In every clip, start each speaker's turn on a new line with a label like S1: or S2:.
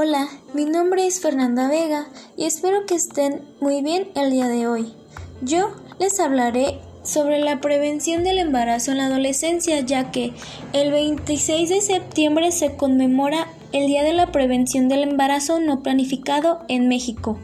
S1: Hola, mi nombre es Fernanda Vega y espero que estén muy bien el día de hoy. Yo les hablaré sobre la prevención del embarazo en la adolescencia, ya que el 26 de septiembre se conmemora el Día de la Prevención del Embarazo No Planificado en México.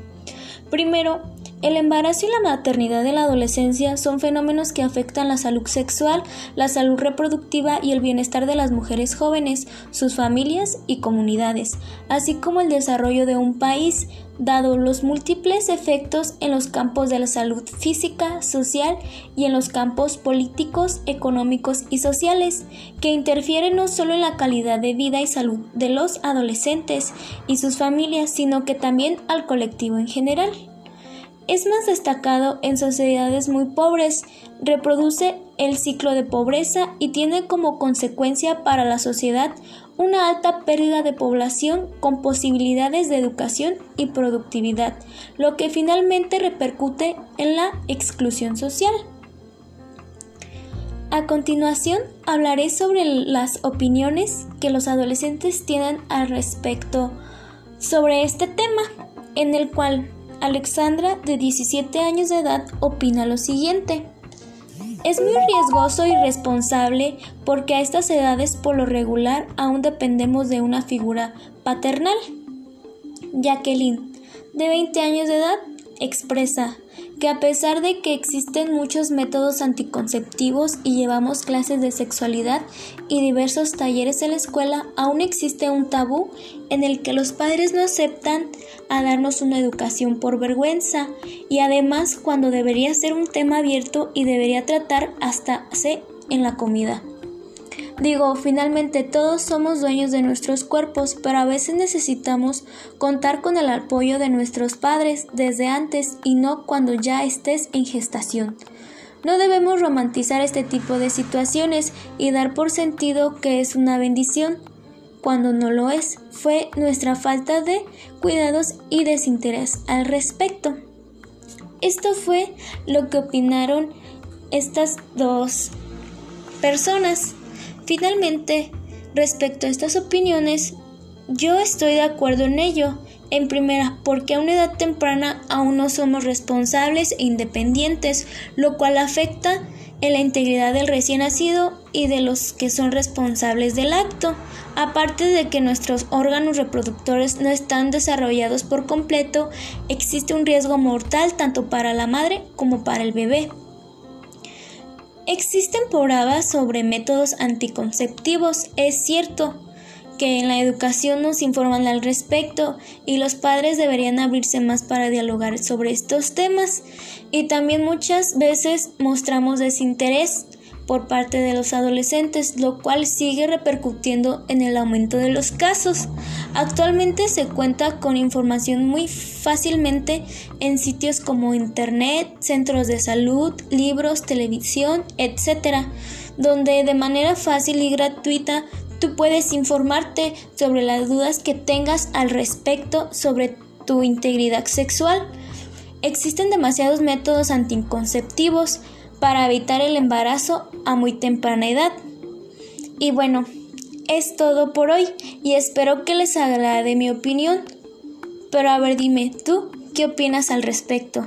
S1: Primero, el embarazo y la maternidad en la adolescencia son fenómenos que afectan la salud sexual, la salud reproductiva y el bienestar de las mujeres jóvenes, sus familias y comunidades, así como el desarrollo de un país, dado los múltiples efectos en los campos de la salud física, social y en los campos políticos, económicos y sociales, que interfieren no solo en la calidad de vida y salud de los adolescentes y sus familias, sino que también al colectivo en general. Es más destacado en sociedades muy pobres, reproduce el ciclo de pobreza y tiene como consecuencia para la sociedad una alta pérdida de población con posibilidades de educación y productividad, lo que finalmente repercute en la exclusión social. A continuación hablaré sobre las opiniones que los adolescentes tienen al respecto sobre este tema, en el cual Alexandra, de 17 años de edad, opina lo siguiente. Es muy riesgoso y responsable porque a estas edades por lo regular aún dependemos de una figura paternal. Jacqueline, de 20 años de edad, expresa que a pesar de que existen muchos métodos anticonceptivos y llevamos clases de sexualidad y diversos talleres en la escuela, aún existe un tabú en el que los padres no aceptan a darnos una educación por vergüenza y además cuando debería ser un tema abierto y debería tratar hasta en la comida. Digo, finalmente todos somos dueños de nuestros cuerpos, pero a veces necesitamos contar con el apoyo de nuestros padres desde antes y no cuando ya estés en gestación. No debemos romantizar este tipo de situaciones y dar por sentido que es una bendición, cuando no lo es. Fue nuestra falta de cuidados y desinterés al respecto. Esto fue lo que opinaron estas dos personas. Finalmente, respecto a estas opiniones, yo estoy de acuerdo en ello. En primera, porque a una edad temprana aún no somos responsables e independientes, lo cual afecta en la integridad del recién nacido y de los que son responsables del acto, aparte de que nuestros órganos reproductores no están desarrollados por completo, existe un riesgo mortal tanto para la madre como para el bebé. Existen pruebas sobre métodos anticonceptivos, es cierto que en la educación nos informan al respecto y los padres deberían abrirse más para dialogar sobre estos temas. Y también muchas veces mostramos desinterés por parte de los adolescentes, lo cual sigue repercutiendo en el aumento de los casos. Actualmente se cuenta con información muy fácilmente en sitios como Internet, centros de salud, libros, televisión, etc., donde de manera fácil y gratuita tú puedes informarte sobre las dudas que tengas al respecto sobre tu integridad sexual. Existen demasiados métodos anticonceptivos, para evitar el embarazo a muy temprana edad. Y bueno, es todo por hoy y espero que les agrade mi opinión. Pero a ver, dime, ¿tú qué opinas al respecto?